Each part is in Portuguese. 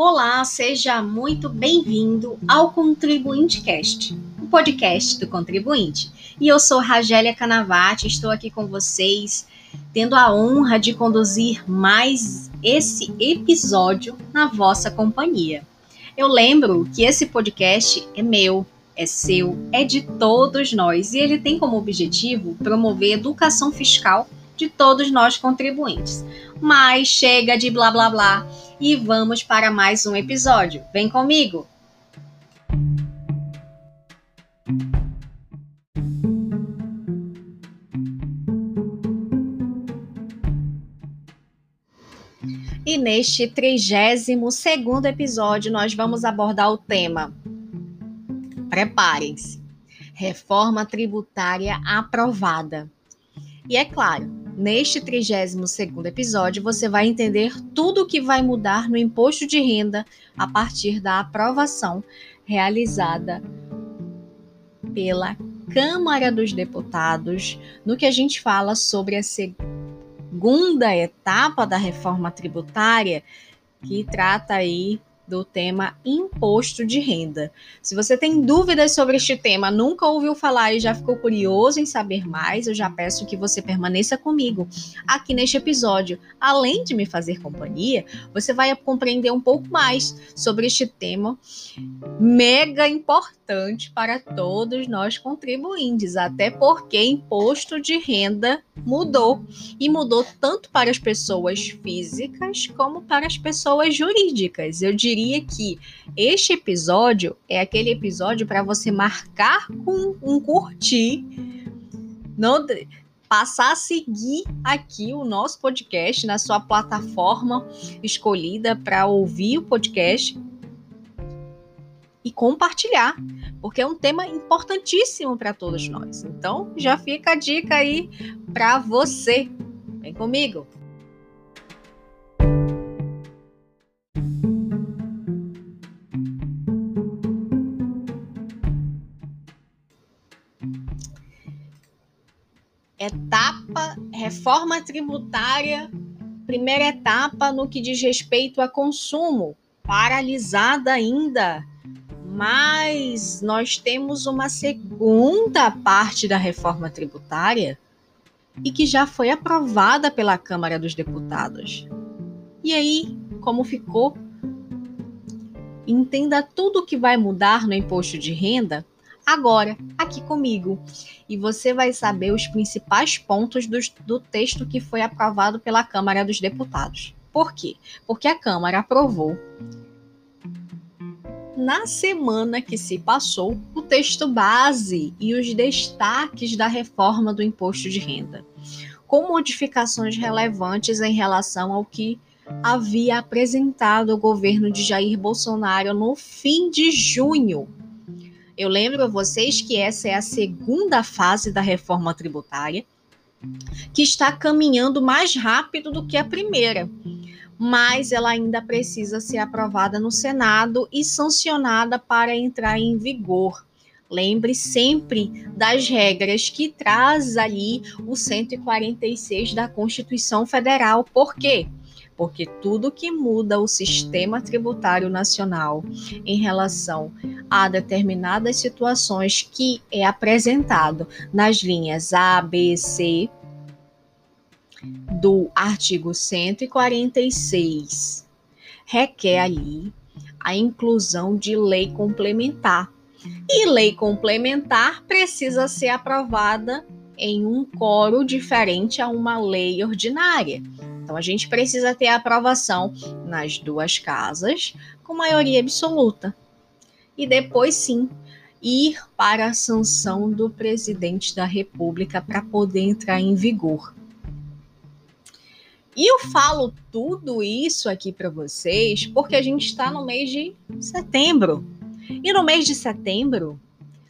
Olá, seja muito bem-vindo ao Contribuinte Cast, o podcast do contribuinte. E eu sou Ragélia Canavati, estou aqui com vocês, tendo a honra de conduzir mais esse episódio na vossa companhia. Eu lembro que esse podcast é meu, é seu, é de todos nós e ele tem como objetivo promover educação fiscal de todos nós contribuintes. Mas chega de blá blá blá e vamos para mais um episódio. Vem comigo! E neste 32 segundo episódio nós vamos abordar o tema Preparem-se. Reforma tributária aprovada. E é claro, Neste 32º episódio, você vai entender tudo o que vai mudar no imposto de renda a partir da aprovação realizada pela Câmara dos Deputados, no que a gente fala sobre a segunda etapa da reforma tributária, que trata aí do tema imposto de renda. Se você tem dúvidas sobre este tema, nunca ouviu falar e já ficou curioso em saber mais, eu já peço que você permaneça comigo aqui neste episódio. Além de me fazer companhia, você vai compreender um pouco mais sobre este tema mega importante para todos nós contribuintes, até porque imposto de renda mudou e mudou tanto para as pessoas físicas como para as pessoas jurídicas. Eu diria diria que este episódio é aquele episódio para você marcar com um curtir, não passar a seguir aqui o nosso podcast na sua plataforma escolhida para ouvir o podcast e compartilhar, porque é um tema importantíssimo para todos nós. Então, já fica a dica aí para você. Vem comigo. Etapa, reforma tributária, primeira etapa no que diz respeito a consumo, paralisada ainda. Mas nós temos uma segunda parte da reforma tributária e que já foi aprovada pela Câmara dos Deputados. E aí, como ficou? Entenda tudo o que vai mudar no imposto de renda agora, aqui comigo. E você vai saber os principais pontos do, do texto que foi aprovado pela Câmara dos Deputados. Por quê? Porque a Câmara aprovou na semana que se passou o texto base e os destaques da reforma do imposto de renda, com modificações relevantes em relação ao que havia apresentado o governo de Jair Bolsonaro no fim de junho eu lembro a vocês que essa é a segunda fase da reforma tributária, que está caminhando mais rápido do que a primeira, mas ela ainda precisa ser aprovada no Senado e sancionada para entrar em vigor. Lembre sempre das regras que traz ali o 146 da Constituição Federal. Por quê? Porque tudo que muda o sistema tributário nacional em relação a determinadas situações que é apresentado nas linhas A, B, C do artigo 146 requer ali a inclusão de lei complementar. E lei complementar precisa ser aprovada em um coro diferente a uma lei ordinária. Então a gente precisa ter a aprovação nas duas casas com maioria absoluta. E depois sim ir para a sanção do presidente da República para poder entrar em vigor. E eu falo tudo isso aqui para vocês porque a gente está no mês de setembro. E no mês de setembro,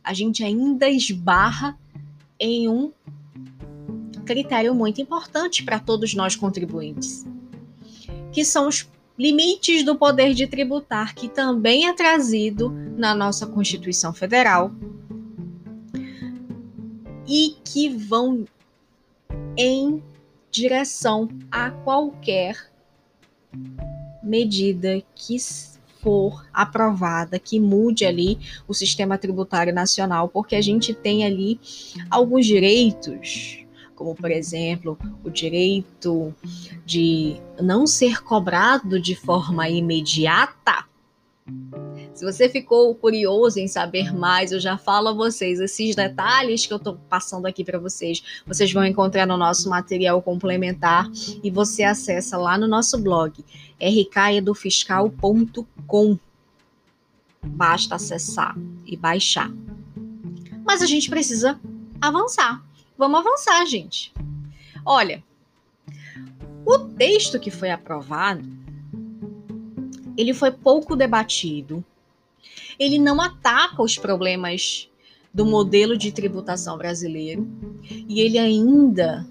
a gente ainda esbarra em um critério muito importante para todos nós contribuintes, que são os limites do poder de tributar, que também é trazido na nossa Constituição Federal e que vão em direção a qualquer medida que for aprovada que mude ali o sistema tributário nacional, porque a gente tem ali alguns direitos, como por exemplo, o direito de não ser cobrado de forma imediata. Se você ficou curioso em saber mais, eu já falo a vocês esses detalhes que eu estou passando aqui para vocês. Vocês vão encontrar no nosso material complementar e você acessa lá no nosso blog rkedofiscal.com. Basta acessar e baixar. Mas a gente precisa avançar. Vamos avançar, gente. Olha, o texto que foi aprovado, ele foi pouco debatido. Ele não ataca os problemas do modelo de tributação brasileiro e ele ainda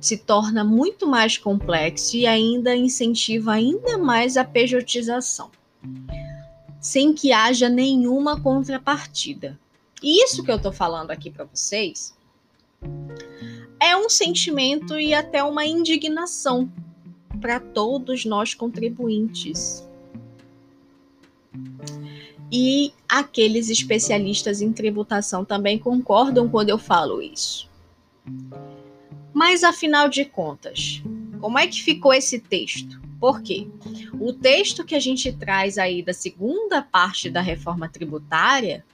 se torna muito mais complexo e ainda incentiva ainda mais a pejotização, sem que haja nenhuma contrapartida. E isso que eu estou falando aqui para vocês é um sentimento e até uma indignação para todos nós contribuintes. E aqueles especialistas em tributação também concordam quando eu falo isso. Mas afinal de contas, como é que ficou esse texto? Por quê? O texto que a gente traz aí da segunda parte da reforma tributária,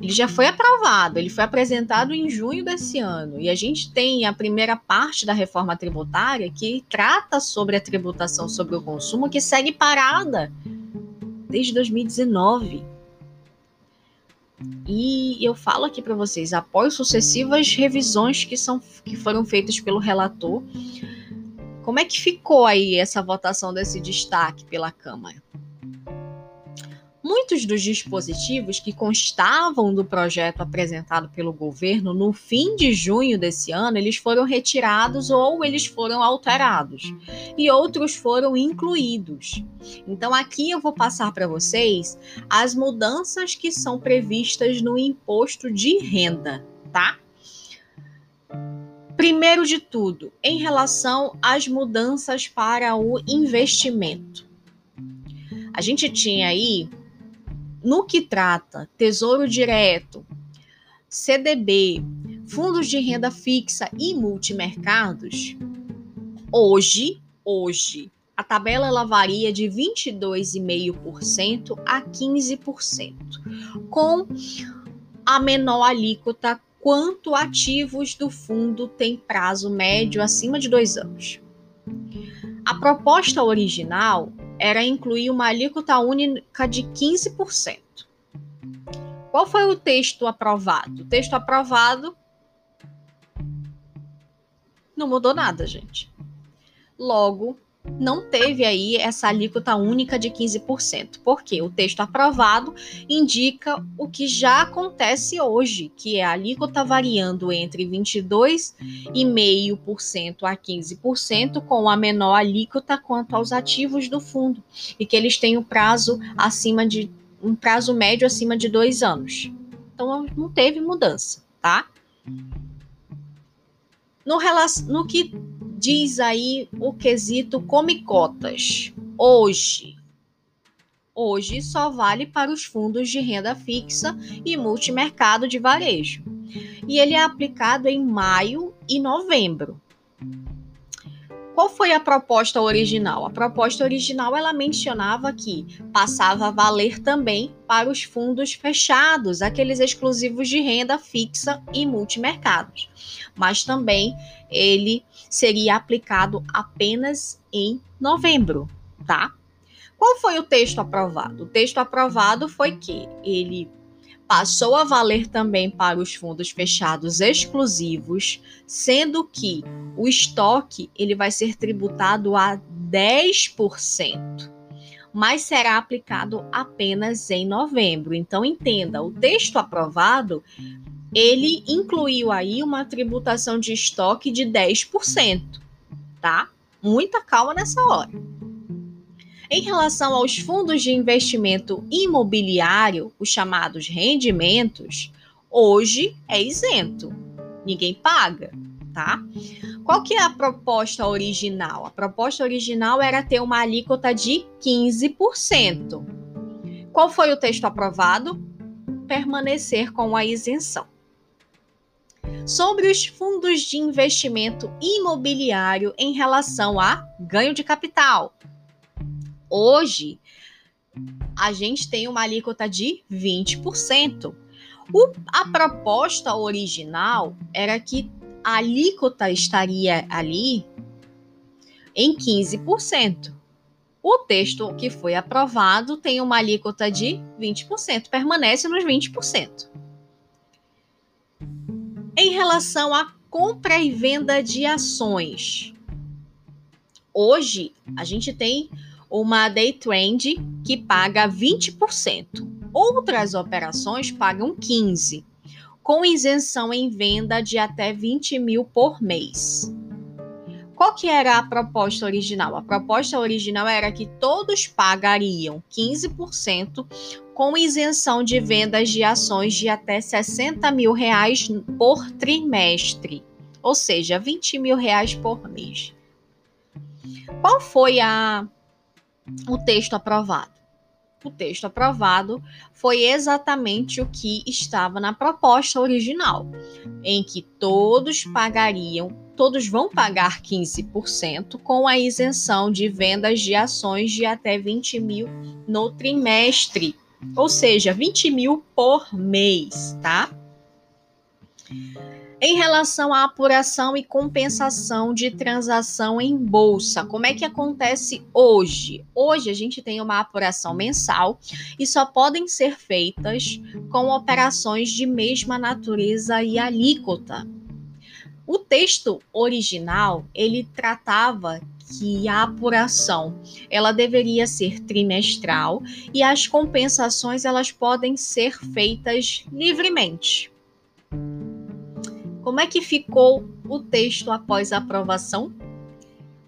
ele já foi aprovado, ele foi apresentado em junho desse ano. E a gente tem a primeira parte da reforma tributária que trata sobre a tributação sobre o consumo, que segue parada desde 2019. E eu falo aqui para vocês, após sucessivas revisões que, são, que foram feitas pelo relator, como é que ficou aí essa votação desse destaque pela Câmara? Muitos dos dispositivos que constavam do projeto apresentado pelo governo no fim de junho desse ano, eles foram retirados ou eles foram alterados, e outros foram incluídos. Então aqui eu vou passar para vocês as mudanças que são previstas no imposto de renda, tá? Primeiro de tudo, em relação às mudanças para o investimento. A gente tinha aí no que trata Tesouro Direto, CDB, fundos de renda fixa e multimercados, hoje, hoje, a tabela ela varia de 22,5% a 15%, com a menor alíquota quanto ativos do fundo têm prazo médio acima de dois anos. A proposta original era incluir uma alíquota única de 15%. Qual foi o texto aprovado? O texto aprovado não mudou nada, gente. Logo, não teve aí essa alíquota única de 15%, porque o texto aprovado indica o que já acontece hoje, que é a alíquota variando entre 22,5% a 15%, com a menor alíquota quanto aos ativos do fundo, e que eles têm um prazo acima de um prazo médio acima de dois anos. Então não teve mudança, tá? No, no que diz aí o quesito come cotas. Hoje, hoje só vale para os fundos de renda fixa e multimercado de varejo. E ele é aplicado em maio e novembro. Qual foi a proposta original? A proposta original ela mencionava que passava a valer também para os fundos fechados, aqueles exclusivos de renda fixa e multimercados. Mas também ele seria aplicado apenas em novembro, tá? Qual foi o texto aprovado? O texto aprovado foi que ele passou a valer também para os fundos fechados exclusivos, sendo que o estoque ele vai ser tributado a 10%, mas será aplicado apenas em novembro. Então entenda, o texto aprovado ele incluiu aí uma tributação de estoque de 10%, tá? Muita calma nessa hora. Em relação aos fundos de investimento imobiliário, os chamados rendimentos, hoje é isento. Ninguém paga, tá? Qual que é a proposta original? A proposta original era ter uma alíquota de 15%. Qual foi o texto aprovado? Permanecer com a isenção. Sobre os fundos de investimento imobiliário em relação a ganho de capital. Hoje, a gente tem uma alíquota de 20%. O, a proposta original era que a alíquota estaria ali em 15%. O texto que foi aprovado tem uma alíquota de 20%, permanece nos 20%. Em relação à compra e venda de ações, hoje a gente tem uma day trend que paga 20%. Outras operações pagam 15% com isenção em venda de até 20 mil por mês. Qual que era a proposta original? A proposta original era que todos pagariam 15% com isenção de vendas de ações de até 60 mil reais por trimestre, ou seja, 20 mil reais por mês. Qual foi a, o texto aprovado? o texto aprovado foi exatamente o que estava na proposta original, em que todos pagariam, todos vão pagar 15% com a isenção de vendas de ações de até 20 mil no trimestre, ou seja, 20 mil por mês, tá? Em relação à apuração e compensação de transação em bolsa, como é que acontece hoje? Hoje a gente tem uma apuração mensal e só podem ser feitas com operações de mesma natureza e alíquota. O texto original, ele tratava que a apuração ela deveria ser trimestral e as compensações elas podem ser feitas livremente. Como é que ficou o texto após a aprovação?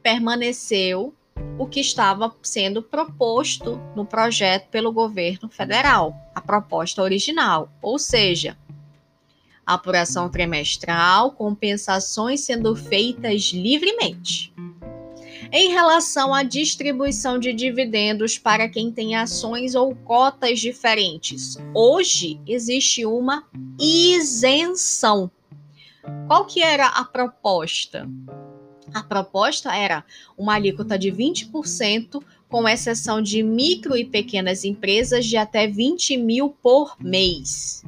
Permaneceu o que estava sendo proposto no projeto pelo governo federal, a proposta original, ou seja, apuração trimestral, compensações sendo feitas livremente. Em relação à distribuição de dividendos para quem tem ações ou cotas diferentes, hoje existe uma isenção qual que era a proposta? A proposta era uma alíquota de 20%, com exceção de micro e pequenas empresas de até 20 mil por mês.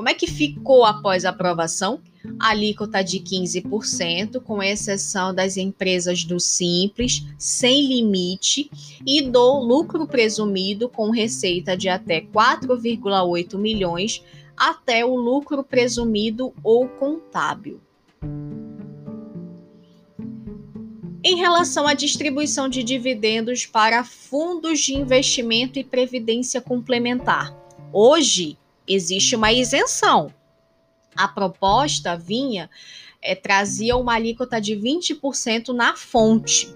Como é que ficou após a aprovação? Alíquota de 15%, com exceção das empresas do Simples, sem limite, e do lucro presumido com receita de até 4,8 milhões até o lucro presumido ou contábil. Em relação à distribuição de dividendos para fundos de investimento e previdência complementar, hoje existe uma isenção. A proposta vinha é, trazia uma alíquota de 20% na fonte.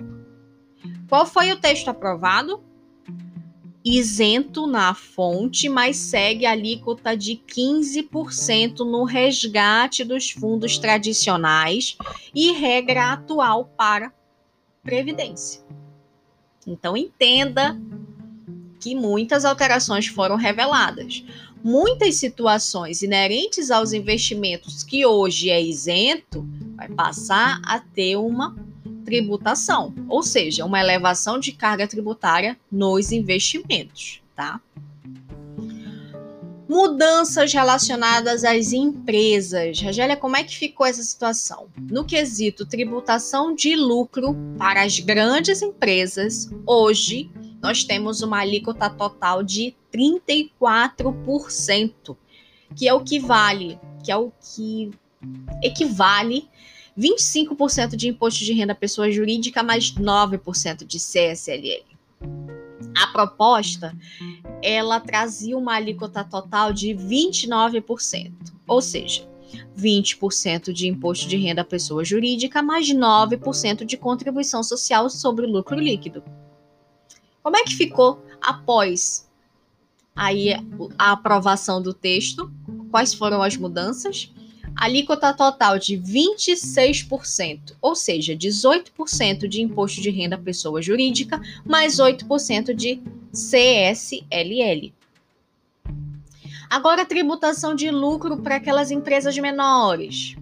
Qual foi o texto aprovado? isento na fonte, mas segue a alíquota de 15% no resgate dos fundos tradicionais e regra atual para previdência. Então entenda que muitas alterações foram reveladas. Muitas situações inerentes aos investimentos que hoje é isento vai passar a ter uma tributação, ou seja, uma elevação de carga tributária nos investimentos, tá? Mudanças relacionadas às empresas. Rogélia, como é que ficou essa situação? No quesito tributação de lucro para as grandes empresas, hoje nós temos uma alíquota total de 34%, que é o que vale, que é o que equivale 25% de imposto de renda pessoa jurídica, mais 9% de CSLL. A proposta, ela trazia uma alíquota total de 29%, ou seja, 20% de imposto de renda pessoa jurídica, mais 9% de contribuição social sobre o lucro líquido. Como é que ficou após aí a aprovação do texto? Quais foram as mudanças? alíquota total de 26%, ou seja, 18% de imposto de renda pessoa jurídica, mais 8% de CSLL. Agora, tributação de lucro para aquelas empresas menores.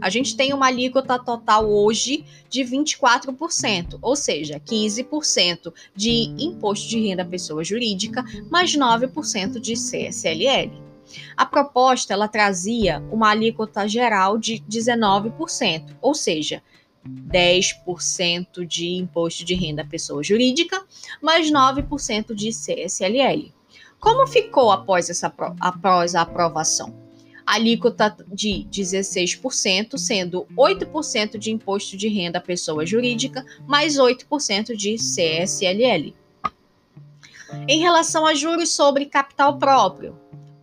A gente tem uma alíquota total hoje de 24%, ou seja, 15% de imposto de renda pessoa jurídica, mais 9% de CSLL. A proposta ela trazia uma alíquota geral de 19%, ou seja, 10% de imposto de renda pessoa jurídica, mais 9% de CSLL. Como ficou após, essa, após a aprovação? Alíquota de 16%, sendo 8% de imposto de renda pessoa jurídica, mais 8% de CSLL. Em relação a juros sobre capital próprio,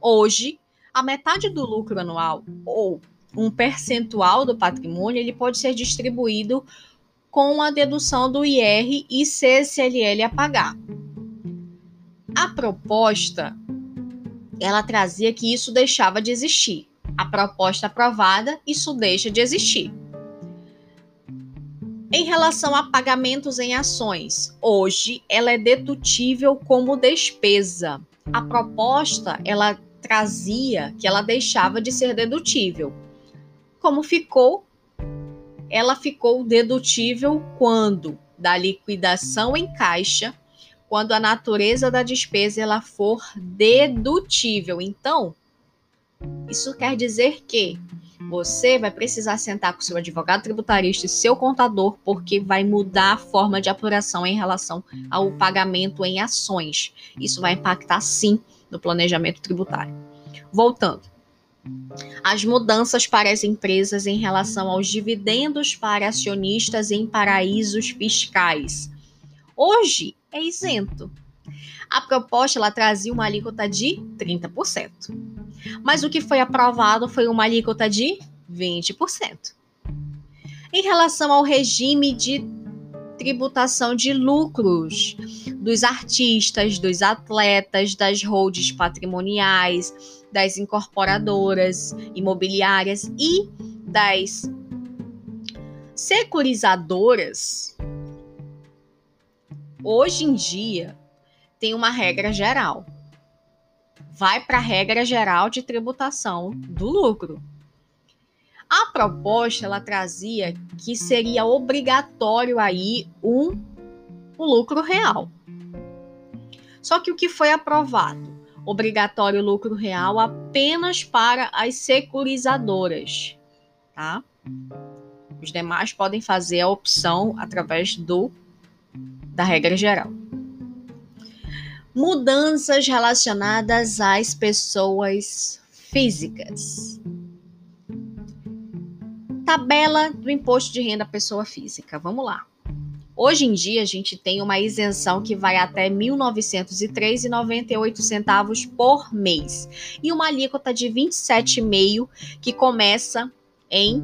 Hoje, a metade do lucro anual ou um percentual do patrimônio ele pode ser distribuído com a dedução do IR e CSLL a pagar. A proposta ela trazia que isso deixava de existir. A proposta aprovada, isso deixa de existir. Em relação a pagamentos em ações, hoje ela é dedutível como despesa. A proposta ela trazia que ela deixava de ser dedutível. Como ficou? Ela ficou dedutível quando da liquidação em caixa, quando a natureza da despesa ela for dedutível. Então, isso quer dizer que você vai precisar sentar com seu advogado tributarista e seu contador, porque vai mudar a forma de apuração em relação ao pagamento em ações. Isso vai impactar sim no planejamento tributário. Voltando. As mudanças para as empresas em relação aos dividendos para acionistas em paraísos fiscais. Hoje é isento. A proposta ela trazia uma alíquota de 30%. Mas o que foi aprovado foi uma alíquota de 20%. Em relação ao regime de tributação de lucros dos artistas, dos atletas, das holds patrimoniais, das incorporadoras imobiliárias e das securizadoras. Hoje em dia tem uma regra geral. Vai para a regra geral de tributação do lucro. A proposta ela trazia que seria obrigatório aí um, um lucro real. Só que o que foi aprovado? Obrigatório lucro real apenas para as securizadoras, tá? Os demais podem fazer a opção através do da regra geral. Mudanças relacionadas às pessoas físicas. Tabela do imposto de renda pessoa física. Vamos lá. Hoje em dia a gente tem uma isenção que vai até R$ 1.903,98 por mês e uma alíquota de 27,5 que começa em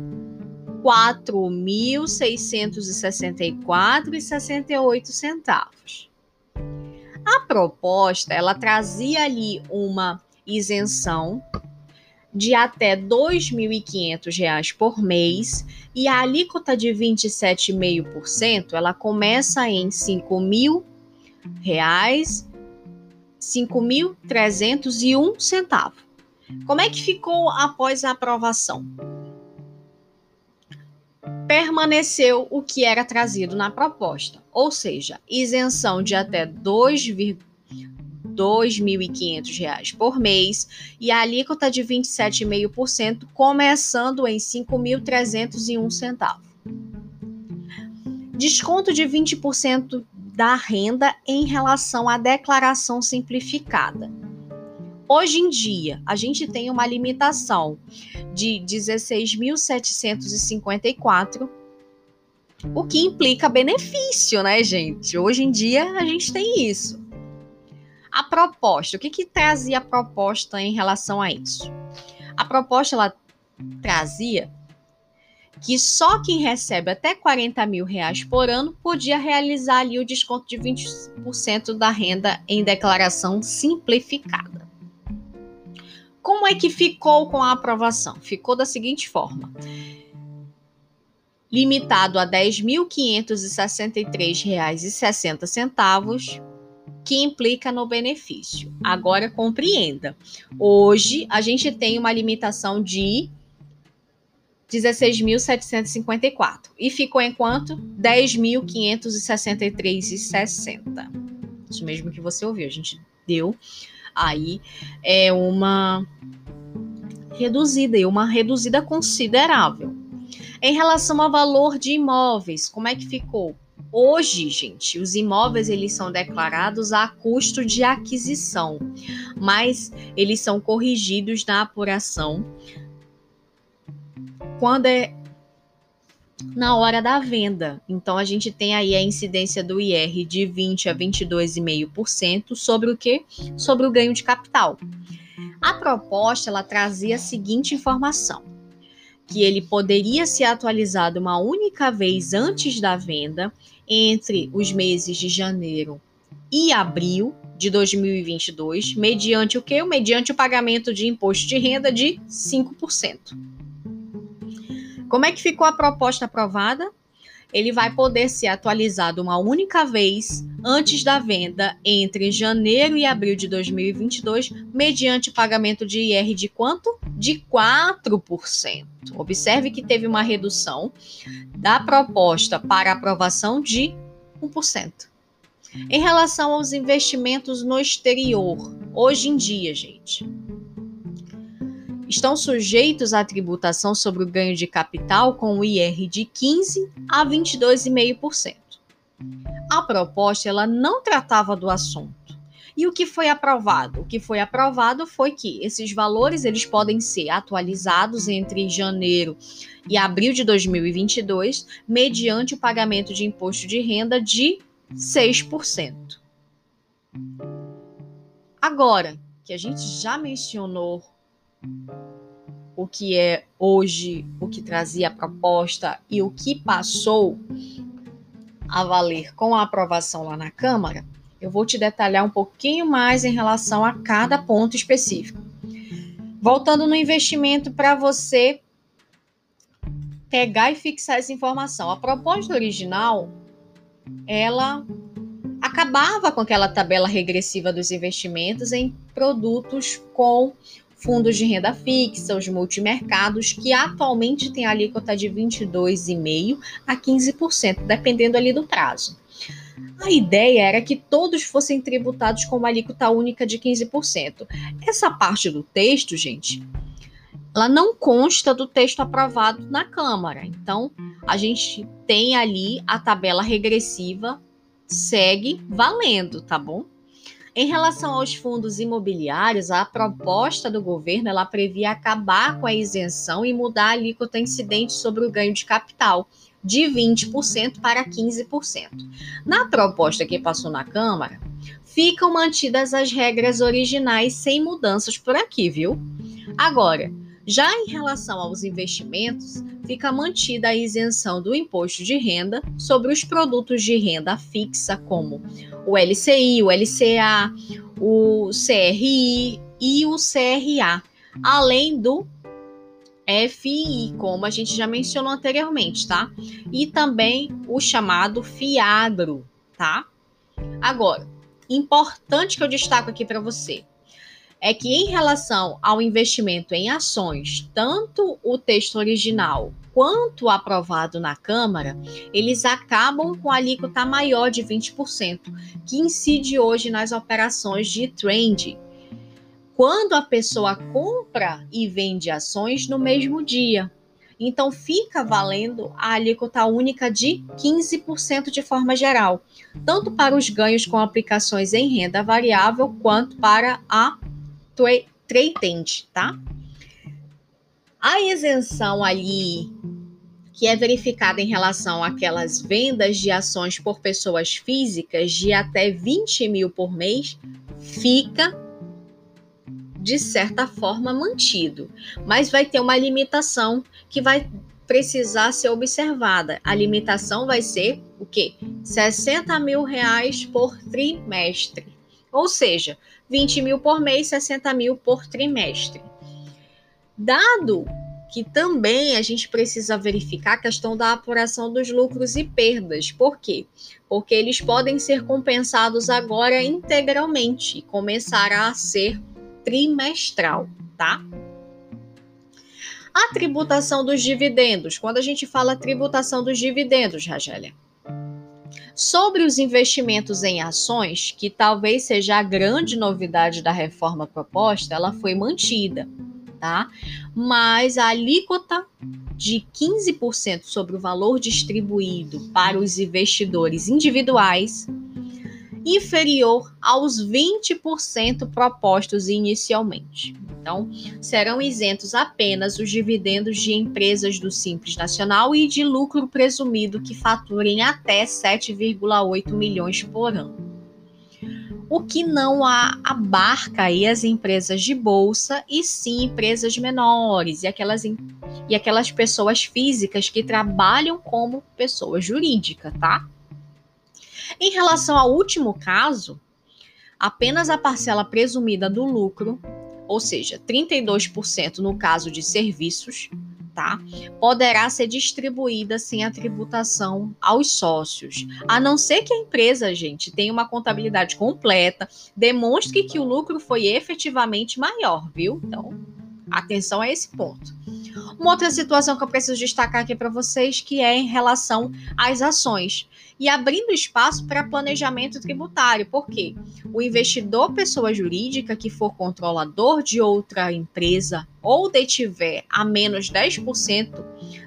R$ 4.664,68. A proposta, ela trazia ali uma isenção de até R$ 2.500 por mês e a alíquota de 27,5% ela começa em 5.000 reais 5.301 centavos. Como é que ficou após a aprovação? Permaneceu o que era trazido na proposta, ou seja, isenção de até 2,5 R$ 2.500 por mês e a alíquota de 27,5%, começando em R$ 5.301. Desconto de 20% da renda em relação à declaração simplificada. Hoje em dia, a gente tem uma limitação de 16.754, o que implica benefício, né, gente? Hoje em dia, a gente tem isso. A proposta, o que, que trazia a proposta em relação a isso? A proposta ela trazia que só quem recebe até 40 mil reais por ano podia realizar ali o desconto de 20% da renda em declaração simplificada. Como é que ficou com a aprovação? Ficou da seguinte forma: limitado a R$ 10.563,60, que implica no benefício. Agora compreenda. Hoje a gente tem uma limitação de 16.754 e ficou em quanto? 10.563,60. Isso mesmo que você ouviu, a gente deu aí é uma reduzida e uma reduzida considerável. Em relação ao valor de imóveis, como é que ficou? Hoje, gente, os imóveis eles são declarados a custo de aquisição, mas eles são corrigidos na apuração quando é na hora da venda. Então a gente tem aí a incidência do IR de 20 a 22,5% sobre o que? Sobre o ganho de capital. A proposta ela trazia a seguinte informação: que ele poderia ser atualizado uma única vez antes da venda entre os meses de janeiro e abril de 2022, mediante o que? Mediante o pagamento de imposto de renda de 5%. Como é que ficou a proposta aprovada? Ele vai poder ser atualizado uma única vez antes da venda entre janeiro e abril de 2022, mediante pagamento de IR de quanto? De 4%. Observe que teve uma redução da proposta para aprovação de 1%. Em relação aos investimentos no exterior, hoje em dia, gente, estão sujeitos à tributação sobre o ganho de capital com o IR de 15 a 22,5%. A proposta ela não tratava do assunto. E o que foi aprovado? O que foi aprovado foi que esses valores eles podem ser atualizados entre janeiro e abril de 2022 mediante o pagamento de imposto de renda de 6%. Agora, que a gente já mencionou o que é hoje, o que trazia a proposta e o que passou a valer com a aprovação lá na Câmara, eu vou te detalhar um pouquinho mais em relação a cada ponto específico. Voltando no investimento para você pegar e fixar essa informação. A proposta original, ela acabava com aquela tabela regressiva dos investimentos em produtos com fundos de renda fixa, os multimercados, que atualmente tem alíquota de 22,5% a 15%, dependendo ali do prazo. A ideia era que todos fossem tributados com uma alíquota única de 15%. Essa parte do texto, gente, ela não consta do texto aprovado na Câmara. Então, a gente tem ali a tabela regressiva, segue valendo, tá bom? Em relação aos fundos imobiliários, a proposta do governo ela previa acabar com a isenção e mudar a alíquota incidente sobre o ganho de capital de 20% para 15%. Na proposta que passou na Câmara, ficam mantidas as regras originais sem mudanças por aqui, viu? Agora, já em relação aos investimentos, fica mantida a isenção do imposto de renda sobre os produtos de renda fixa, como o LCI, o LCA, o CRI e o CRA, além do FI, como a gente já mencionou anteriormente, tá? E também o chamado FIAGRO, tá? Agora, importante que eu destaco aqui para você é que em relação ao investimento em ações, tanto o texto original quanto aprovado na Câmara, eles acabam com a alíquota maior de 20%, que incide hoje nas operações de trend. Quando a pessoa compra e vende ações no mesmo dia. Então fica valendo a alíquota única de 15% de forma geral, tanto para os ganhos com aplicações em renda variável quanto para a tradent, tá? A isenção ali que é verificada em relação àquelas vendas de ações por pessoas físicas de até 20 mil por mês, fica de certa forma mantido, mas vai ter uma limitação que vai precisar ser observada. A limitação vai ser o quê? 60 mil reais por trimestre. Ou seja, 20 mil por mês, 60 mil por trimestre. Dado que também a gente precisa verificar a questão da apuração dos lucros e perdas. Por quê? Porque eles podem ser compensados agora integralmente começará a ser trimestral, tá? A tributação dos dividendos. Quando a gente fala tributação dos dividendos, Ragélia, sobre os investimentos em ações, que talvez seja a grande novidade da reforma proposta, ela foi mantida tá? Mas a alíquota de 15% sobre o valor distribuído para os investidores individuais inferior aos 20% propostos inicialmente. Então, serão isentos apenas os dividendos de empresas do Simples Nacional e de lucro presumido que faturem até 7,8 milhões por ano o que não abarca aí as empresas de bolsa e sim empresas menores e aquelas, e aquelas pessoas físicas que trabalham como pessoa jurídica, tá? Em relação ao último caso, apenas a parcela presumida do lucro, ou seja, 32% no caso de serviços, tá? Poderá ser distribuída sem a tributação aos sócios, a não ser que a empresa, gente, tenha uma contabilidade completa, demonstre que o lucro foi efetivamente maior, viu? Então, atenção a esse ponto. Uma outra situação que eu preciso destacar aqui para vocês que é em relação às ações e abrindo espaço para planejamento tributário, porque o investidor pessoa jurídica que for controlador de outra empresa ou detiver a menos 10%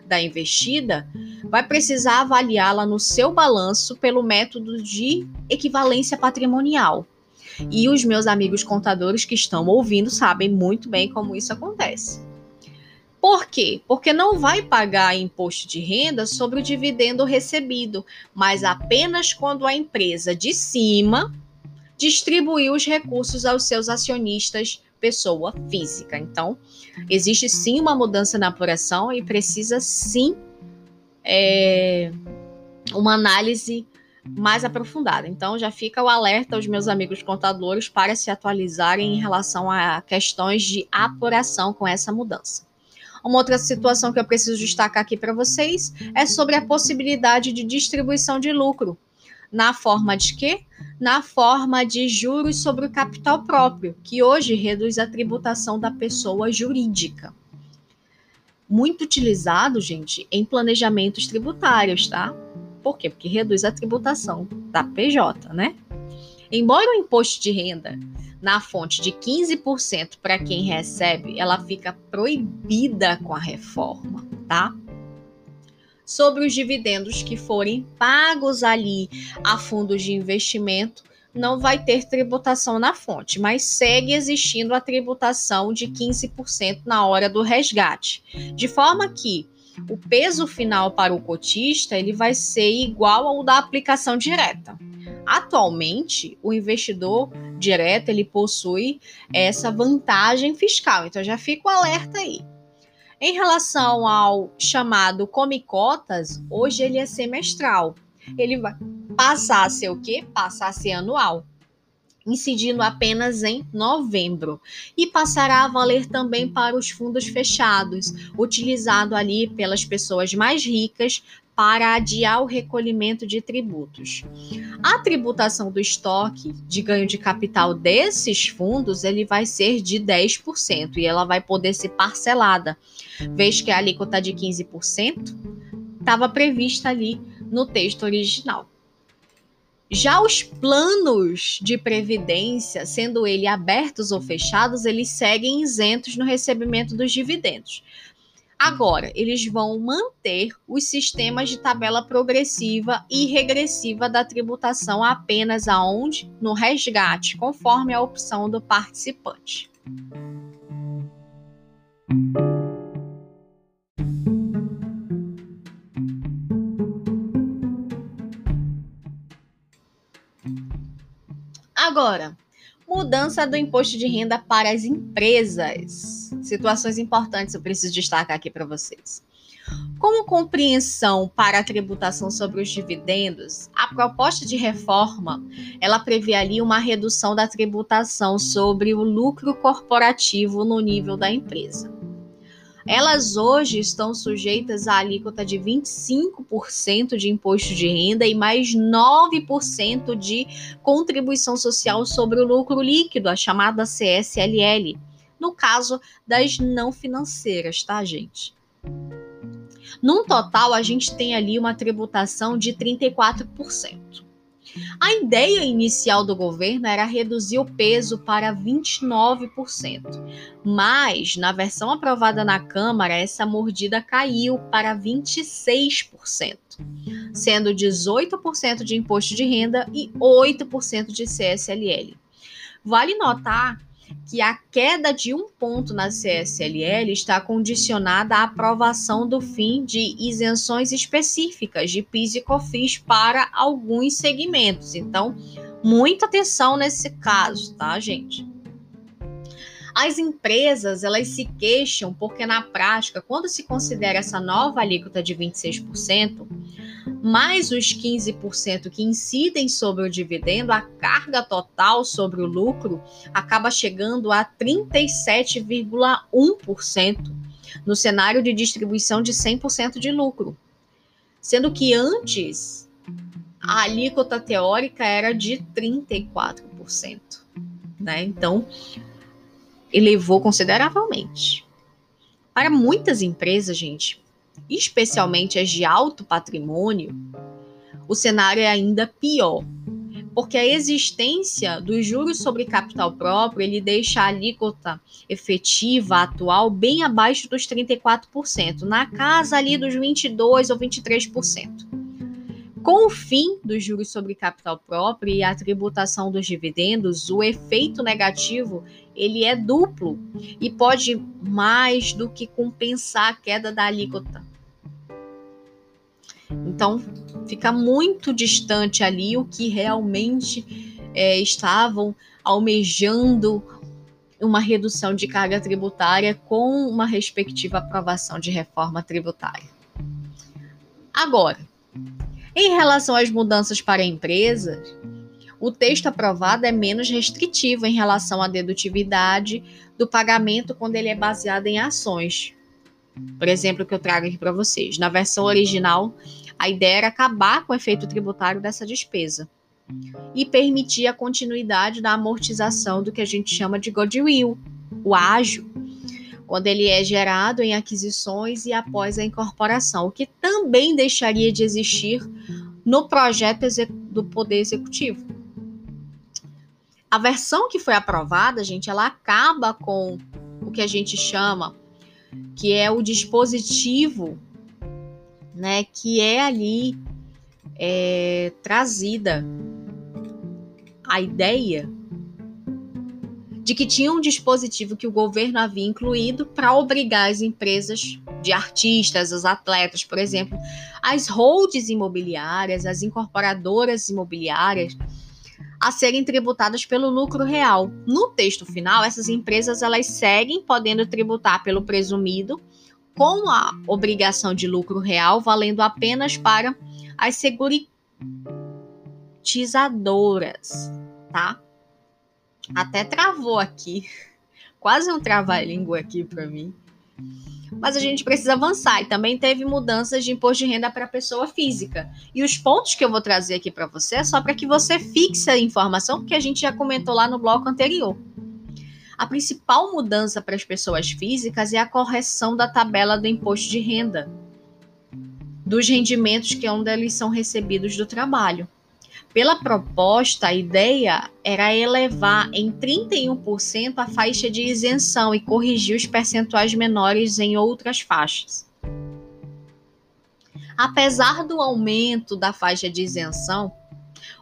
da investida, vai precisar avaliá-la no seu balanço pelo método de equivalência patrimonial. E os meus amigos contadores que estão ouvindo sabem muito bem como isso acontece. Por quê? Porque não vai pagar imposto de renda sobre o dividendo recebido, mas apenas quando a empresa de cima distribuir os recursos aos seus acionistas pessoa física. Então, existe sim uma mudança na apuração e precisa sim é, uma análise mais aprofundada. Então, já fica o alerta aos meus amigos contadores para se atualizarem em relação a questões de apuração com essa mudança. Uma outra situação que eu preciso destacar aqui para vocês é sobre a possibilidade de distribuição de lucro. Na forma de quê? Na forma de juros sobre o capital próprio, que hoje reduz a tributação da pessoa jurídica. Muito utilizado, gente, em planejamentos tributários, tá? Por quê? Porque reduz a tributação da PJ, né? Embora o imposto de renda na fonte de 15% para quem recebe, ela fica proibida com a reforma, tá? Sobre os dividendos que forem pagos ali a fundos de investimento, não vai ter tributação na fonte, mas segue existindo a tributação de 15% na hora do resgate, de forma que o peso final para o cotista ele vai ser igual ao da aplicação direta. Atualmente, o investidor direto ele possui essa vantagem fiscal. Então já fica o alerta aí. Em relação ao chamado Come Cotas, hoje ele é semestral. Ele vai passar a ser o quê? Passar a ser anual incidindo apenas em novembro e passará a valer também para os fundos fechados, utilizado ali pelas pessoas mais ricas para adiar o recolhimento de tributos. A tributação do estoque de ganho de capital desses fundos ele vai ser de 10% e ela vai poder ser parcelada, vez que a alíquota de 15% estava prevista ali no texto original. Já os planos de previdência, sendo eles abertos ou fechados, eles seguem isentos no recebimento dos dividendos. Agora, eles vão manter os sistemas de tabela progressiva e regressiva da tributação apenas aonde? No resgate, conforme a opção do participante. Agora, mudança do imposto de renda para as empresas. Situações importantes eu preciso destacar aqui para vocês. Como compreensão para a tributação sobre os dividendos, a proposta de reforma, ela prevê ali uma redução da tributação sobre o lucro corporativo no nível da empresa. Elas hoje estão sujeitas à alíquota de 25% de imposto de renda e mais 9% de contribuição social sobre o lucro líquido, a chamada CSLL, no caso das não financeiras, tá, gente? Num total, a gente tem ali uma tributação de 34%. A ideia inicial do governo era reduzir o peso para 29%, mas na versão aprovada na Câmara, essa mordida caiu para 26%, sendo 18% de imposto de renda e 8% de CSLL. Vale notar que a queda de um ponto na CSLL está condicionada à aprovação do fim de isenções específicas de PIS e COFINS para alguns segmentos. Então, muita atenção nesse caso, tá, gente? As empresas, elas se queixam porque na prática, quando se considera essa nova alíquota de 26%, mais os 15% que incidem sobre o dividendo, a carga total sobre o lucro acaba chegando a 37,1% no cenário de distribuição de 100% de lucro. Sendo que antes a alíquota teórica era de 34%, né? Então, elevou consideravelmente. Para muitas empresas, gente, especialmente as de alto patrimônio, o cenário é ainda pior, porque a existência dos juros sobre capital próprio ele deixa a alíquota efetiva atual bem abaixo dos 34%, na casa ali dos 22 ou 23%. Com o fim dos juros sobre capital próprio e a tributação dos dividendos, o efeito negativo ele é duplo e pode mais do que compensar a queda da alíquota. Então, fica muito distante ali o que realmente é, estavam almejando uma redução de carga tributária com uma respectiva aprovação de reforma tributária. Agora, em relação às mudanças para empresas, o texto aprovado é menos restritivo em relação à dedutividade do pagamento quando ele é baseado em ações. Por exemplo, que eu trago aqui para vocês. Na versão original, a ideia era acabar com o efeito tributário dessa despesa e permitir a continuidade da amortização do que a gente chama de goodwill, o ágio, quando ele é gerado em aquisições e após a incorporação, o que também deixaria de existir no projeto do Poder Executivo. A versão que foi aprovada, gente, ela acaba com o que a gente chama que é o dispositivo, né, que é ali é, trazida a ideia de que tinha um dispositivo que o governo havia incluído para obrigar as empresas de artistas, os atletas, por exemplo, as holds imobiliárias, as incorporadoras imobiliárias a serem tributadas pelo lucro real. No texto final, essas empresas elas seguem podendo tributar pelo presumido com a obrigação de lucro real valendo apenas para as seguritizadoras, tá? Até travou aqui. Quase um trava-língua aqui para mim. Mas a gente precisa avançar. E também teve mudanças de imposto de renda para pessoa física. E os pontos que eu vou trazer aqui para você é só para que você fixe a informação que a gente já comentou lá no bloco anterior. A principal mudança para as pessoas físicas é a correção da tabela do imposto de renda dos rendimentos que onde eles são recebidos do trabalho. Pela proposta, a ideia era elevar em 31% a faixa de isenção e corrigir os percentuais menores em outras faixas. Apesar do aumento da faixa de isenção,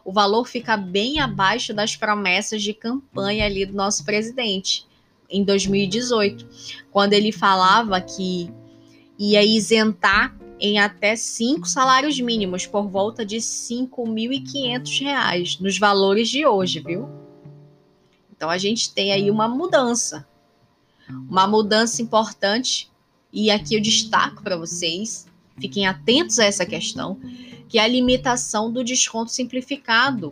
o valor fica bem abaixo das promessas de campanha ali do nosso presidente em 2018, quando ele falava que ia isentar em até cinco salários mínimos, por volta de R$ 5.500 nos valores de hoje, viu? Então a gente tem aí uma mudança. Uma mudança importante e aqui eu destaco para vocês, fiquem atentos a essa questão, que é a limitação do desconto simplificado.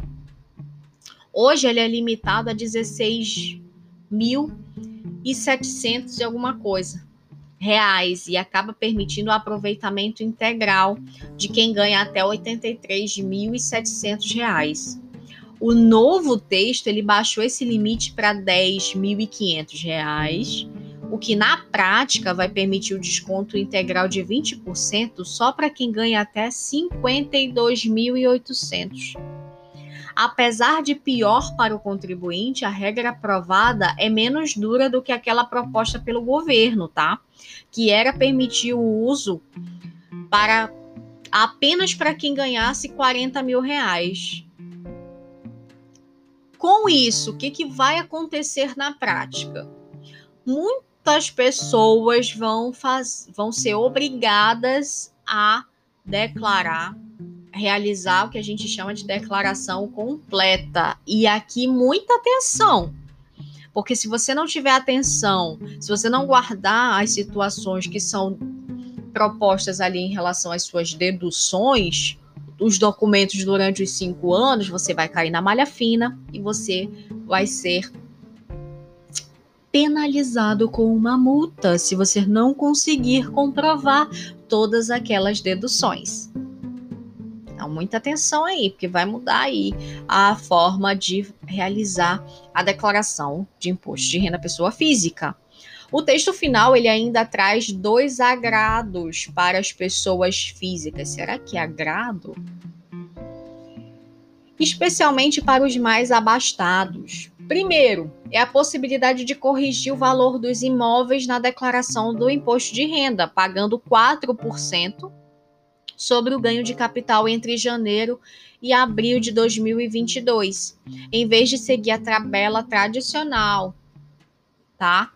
Hoje ele é limitado a 16.700 e alguma coisa reais e acaba permitindo o aproveitamento integral de quem ganha até 83.700 reais. O novo texto ele baixou esse limite para 10.500 reais, o que na prática vai permitir o desconto integral de 20% só para quem ganha até R$ 52.800. Apesar de pior para o contribuinte, a regra aprovada é menos dura do que aquela proposta pelo governo, tá? Que era permitir o uso para apenas para quem ganhasse 40 mil reais. Com isso, o que, que vai acontecer na prática? Muitas pessoas vão, faz, vão ser obrigadas a declarar realizar o que a gente chama de declaração completa. E aqui muita atenção. Porque se você não tiver atenção, se você não guardar as situações que são propostas ali em relação às suas deduções, os documentos durante os cinco anos, você vai cair na malha fina e você vai ser penalizado com uma multa se você não conseguir comprovar todas aquelas deduções. Muita atenção aí, porque vai mudar aí a forma de realizar a declaração de imposto de renda pessoa física. O texto final ele ainda traz dois agrados para as pessoas físicas. Será que é agrado? Especialmente para os mais abastados. Primeiro, é a possibilidade de corrigir o valor dos imóveis na declaração do imposto de renda, pagando 4% sobre o ganho de capital entre janeiro e abril de 2022, em vez de seguir a tabela tradicional, tá?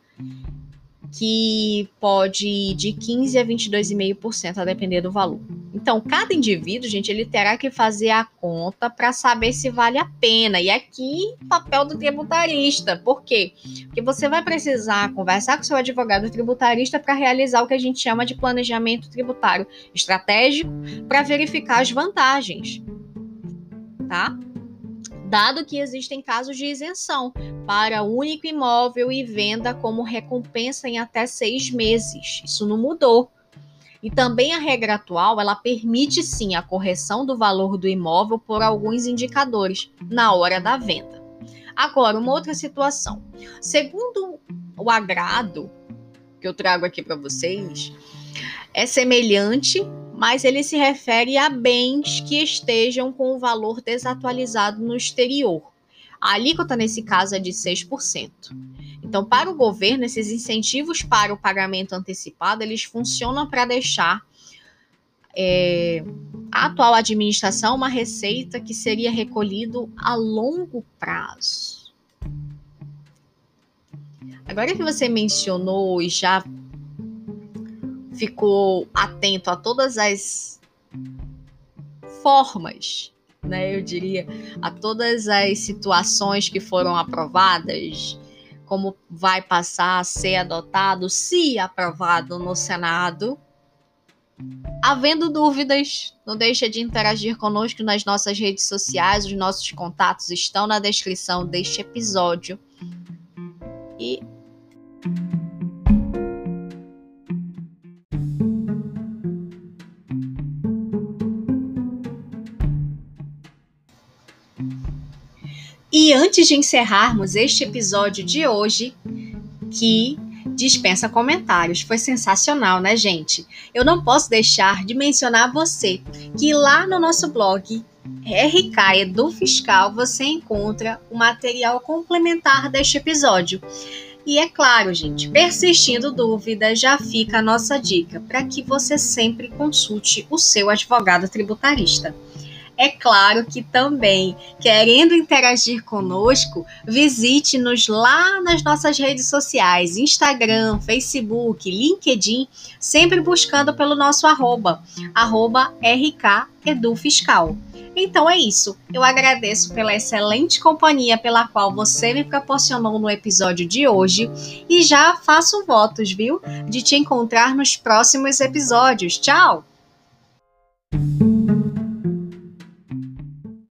Que pode ir de 15 a 22,5% a depender do valor. Então, cada indivíduo, gente, ele terá que fazer a conta para saber se vale a pena. E aqui, papel do tributarista. Por quê? Porque você vai precisar conversar com seu advogado tributarista para realizar o que a gente chama de planejamento tributário estratégico para verificar as vantagens. Tá? Dado que existem casos de isenção para único imóvel e venda como recompensa em até seis meses. Isso não mudou. E também a regra atual, ela permite sim a correção do valor do imóvel por alguns indicadores na hora da venda. Agora, uma outra situação. Segundo o agrado que eu trago aqui para vocês, é semelhante mas ele se refere a bens que estejam com o valor desatualizado no exterior. A alíquota nesse caso é de 6%. Então, para o governo, esses incentivos para o pagamento antecipado, eles funcionam para deixar é, a atual administração uma receita que seria recolhido a longo prazo. Agora que você mencionou e já ficou atento a todas as formas, né? Eu diria, a todas as situações que foram aprovadas, como vai passar a ser adotado, se aprovado no Senado. Havendo dúvidas, não deixe de interagir conosco nas nossas redes sociais, os nossos contatos estão na descrição deste episódio. E E antes de encerrarmos este episódio de hoje, que dispensa comentários, foi sensacional, né, gente? Eu não posso deixar de mencionar você que lá no nosso blog RK Edu Fiscal você encontra o material complementar deste episódio. E é claro, gente, persistindo dúvidas, já fica a nossa dica para que você sempre consulte o seu advogado tributarista. É claro que também, querendo interagir conosco, visite-nos lá nas nossas redes sociais, Instagram, Facebook, LinkedIn, sempre buscando pelo nosso arroba, arroba RKEduFiscal. Então é isso. Eu agradeço pela excelente companhia pela qual você me proporcionou no episódio de hoje e já faço votos, viu? De te encontrar nos próximos episódios. Tchau!